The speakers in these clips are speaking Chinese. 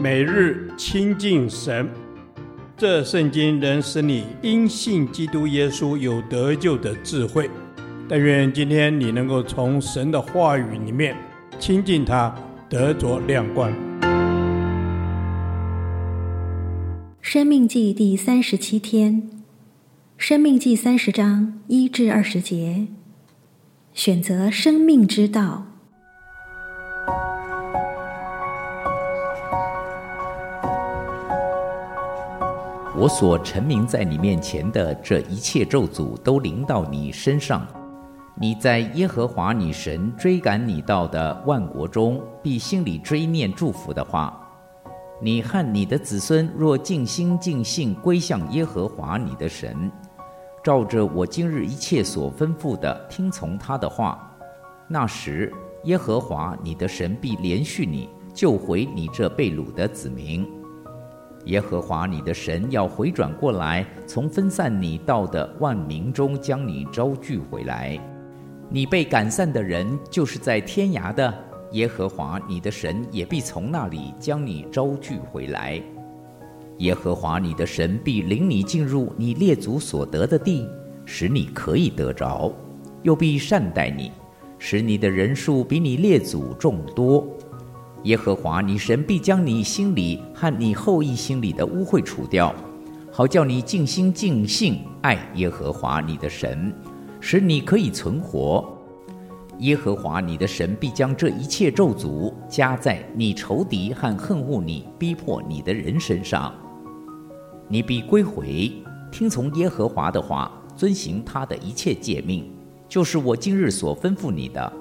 每日亲近神，这圣经能使你因信基督耶稣有得救的智慧。但愿今天你能够从神的话语里面亲近他，得着亮光。生命记第三十七天，生命记三十章一至二十节，选择生命之道。我所陈明在你面前的这一切咒诅都临到你身上，你在耶和华你神追赶你到的万国中，必心里追念祝福的话。你和你的子孙若尽心尽性归向耶和华你的神，照着我今日一切所吩咐的听从他的话，那时耶和华你的神必怜恤你，救回你这被掳的子民。耶和华你的神要回转过来，从分散你到的万民中将你招聚回来。你被赶散的人，就是在天涯的，耶和华你的神也必从那里将你招聚回来。耶和华你的神必领你进入你列祖所得的地，使你可以得着，又必善待你，使你的人数比你列祖众多。耶和华你神必将你心里和你后裔心里的污秽除掉，好叫你尽心尽性爱耶和华你的神，使你可以存活。耶和华你的神必将这一切咒诅加在你仇敌和恨恶你、逼迫你的人身上。你必归回，听从耶和华的话，遵行他的一切诫命，就是我今日所吩咐你的。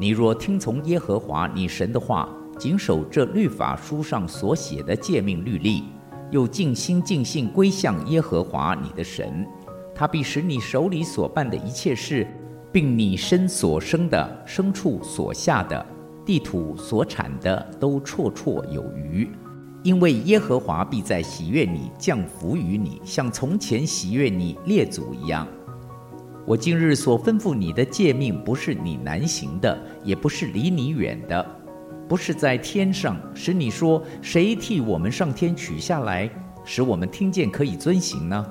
你若听从耶和华你神的话，谨守这律法书上所写的诫命律例，又尽心尽性归向耶和华你的神，他必使你手里所办的一切事，并你身所生的、牲畜所下的、地土所产的，都绰绰有余。因为耶和华必在喜悦你，降福于你，像从前喜悦你列祖一样。我今日所吩咐你的诫命，不是你难行的，也不是离你远的，不是在天上，使你说谁替我们上天取下来，使我们听见可以遵行呢？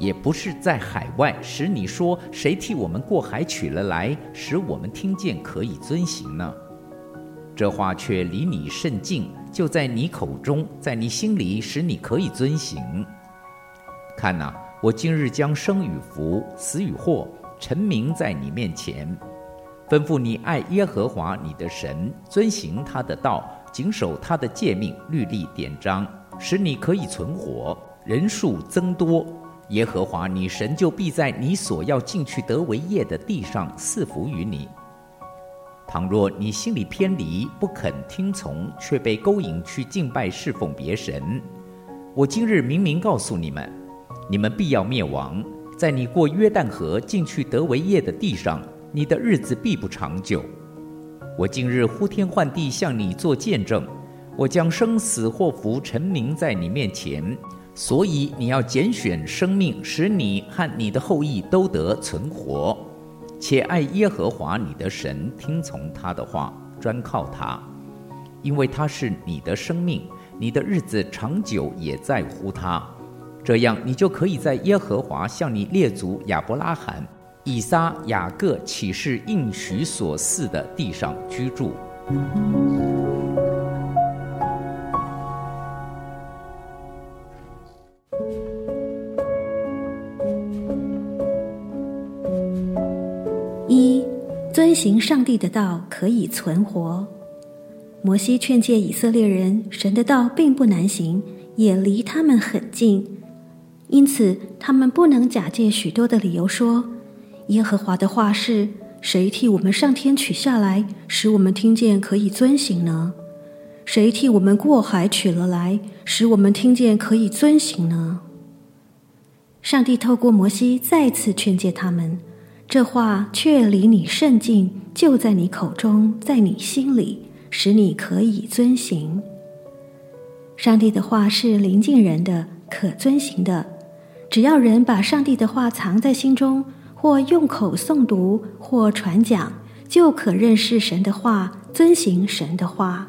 也不是在海外，使你说谁替我们过海取了来，使我们听见可以遵行呢？这话却离你甚近，就在你口中，在你心里，使你可以遵行。看哪，我今日将生与福，死与祸。陈明在你面前，吩咐你爱耶和华你的神，遵行他的道，谨守他的诫命、律例、典章，使你可以存活，人数增多。耶和华你神就必在你所要进去得为业的地上赐福于你。倘若你心里偏离，不肯听从，却被勾引去敬拜侍奉别神，我今日明明告诉你们，你们必要灭亡。在你过约旦河进去得为业的地上，你的日子必不长久。我今日呼天唤地向你做见证，我将生死祸福陈明在你面前，所以你要拣选生命，使你和你的后裔都得存活，且爱耶和华你的神，听从他的话，专靠他，因为他是你的生命，你的日子长久也在乎他。这样，你就可以在耶和华向你列祖亚伯拉罕、以撒、雅各启示应许所赐的地上居住。遵行上帝的道可以存活。摩西劝诫以色列人，神的道并不难行，也离他们很近。因此，他们不能假借许多的理由说：“耶和华的话是谁替我们上天取下来，使我们听见可以遵行呢？谁替我们过海取了来，使我们听见可以遵行呢？”上帝透过摩西再次劝诫他们：“这话却离你甚近，就在你口中，在你心里，使你可以遵行。”上帝的话是临近人的，可遵行的。只要人把上帝的话藏在心中，或用口诵读，或传讲，就可认识神的话，遵行神的话。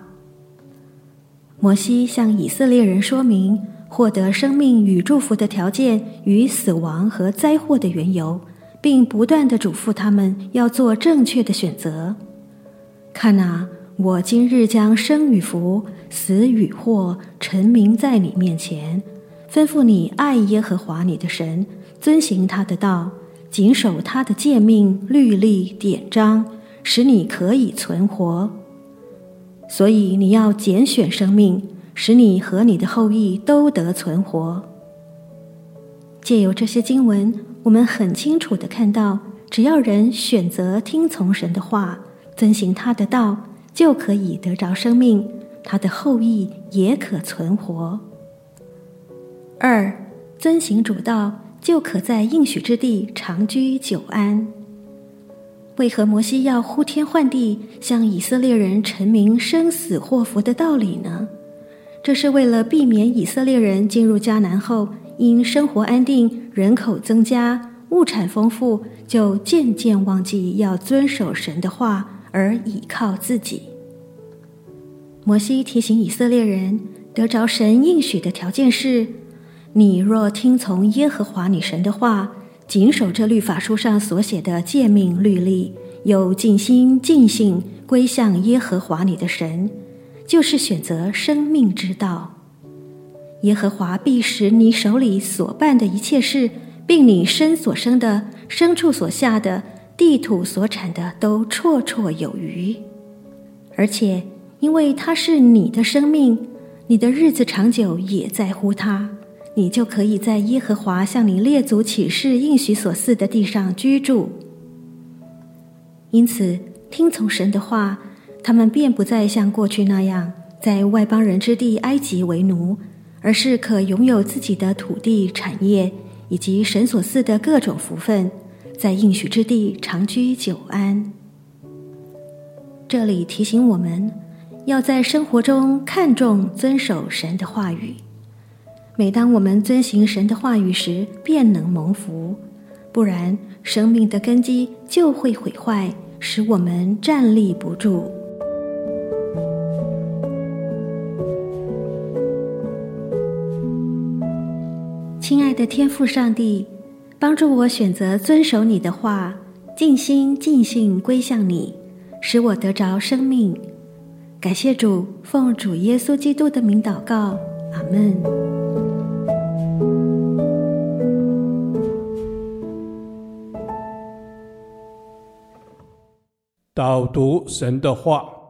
摩西向以色列人说明获得生命与祝福的条件与死亡和灾祸的缘由，并不断地嘱咐他们要做正确的选择。看哪，我今日将生与福、死与祸陈明在你面前，吩咐你爱耶和华你的神，遵行他的道。谨守他的诫命、律例、典章，使你可以存活。所以你要拣选生命，使你和你的后裔都得存活。借由这些经文，我们很清楚地看到，只要人选择听从神的话，遵行他的道，就可以得着生命，他的后裔也可存活。二，遵行主道。就可在应许之地长居久安。为何摩西要呼天唤地向以色列人陈明生死祸福的道理呢？这是为了避免以色列人进入迦南后，因生活安定、人口增加、物产丰富，就渐渐忘记要遵守神的话，而倚靠自己。摩西提醒以色列人，得着神应许的条件是。你若听从耶和华你神的话，谨守这律法书上所写的诫命律例，又尽心尽性归向耶和华你的神，就是选择生命之道。耶和华必使你手里所办的一切事，并你身所生的、牲畜所下的、地土所产的，都绰绰有余。而且，因为他是你的生命，你的日子长久也在乎他。你就可以在耶和华向你列祖起誓应许所赐的地上居住。因此，听从神的话，他们便不再像过去那样在外邦人之地埃及为奴，而是可拥有自己的土地产业以及神所赐的各种福分，在应许之地长居久安。这里提醒我们，要在生活中看重遵守神的话语。每当我们遵行神的话语时，便能蒙福；不然，生命的根基就会毁坏，使我们站立不住。爱的天父上帝，帮助我选择遵守你的话，尽心尽性归向你，使我得着生命。感谢主，奉主耶稣基督的名祷告，阿门。导读神的话，《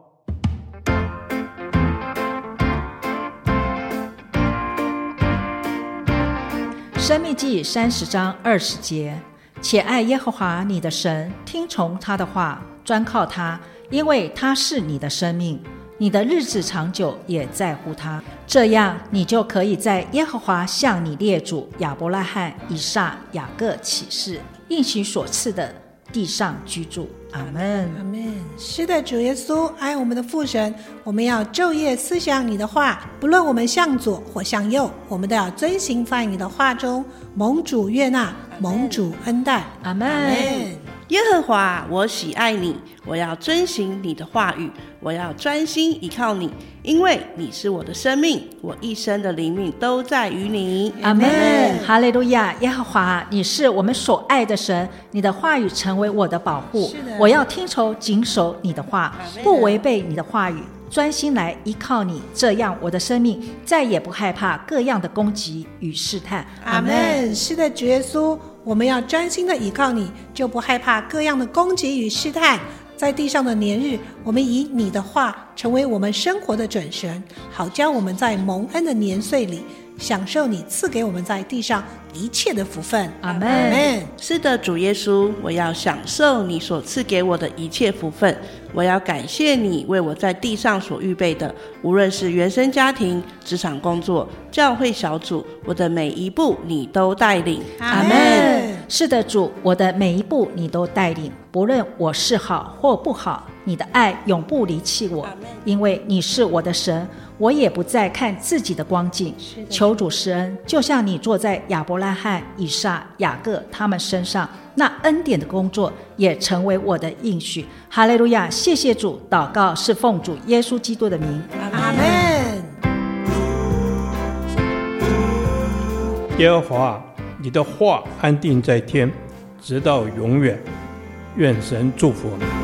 生命记》三十章二十节，且爱耶和华你的神，听从他的话，专靠他，因为他是你的生命，你的日子长久也在乎他。这样，你就可以在耶和华向你列祖亚伯拉罕、以撒、雅各起誓应许所赐的地上居住。阿门，阿门。是的，主耶稣，爱我们的父神，我们要昼夜思想你的话，不论我们向左或向右，我们都要遵行在你的话中，蒙主悦纳，蒙主恩待。阿门。耶和华，我喜爱你，我要遵行你的话语，我要专心依靠你，因为你是我的生命，我一生的灵命都在于你。阿门。哈利路亚，耶和华，你是我们所爱的神，你的话语成为我的保护。我要听从谨守你的话，不违背你的话语，专心来依靠你，这样我的生命再也不害怕各样的攻击与试探。阿门。是的，主耶稣。我们要专心的倚靠你，就不害怕各样的攻击与试探。在地上的年日，我们以你的话成为我们生活的准绳，好叫我们在蒙恩的年岁里，享受你赐给我们在地上一切的福分。阿门。是的，主耶稣，我要享受你所赐给我的一切福分。我要感谢你为我在地上所预备的，无论是原生家庭、职场工作、教会小组，我的每一步你都带领。阿门。是的，主，我的每一步你都带领，不论我是好或不好，你的爱永不离弃我，因为你是我的神，我也不再看自己的光景。求主施恩，就像你坐在亚伯拉罕、以撒、雅各他们身上，那恩典的工作也成为我的应许。哈利路亚！谢谢主，祷告是奉主耶稣基督的名。阿门。耶和华，你的话安定在天，直到永远。愿神祝福你。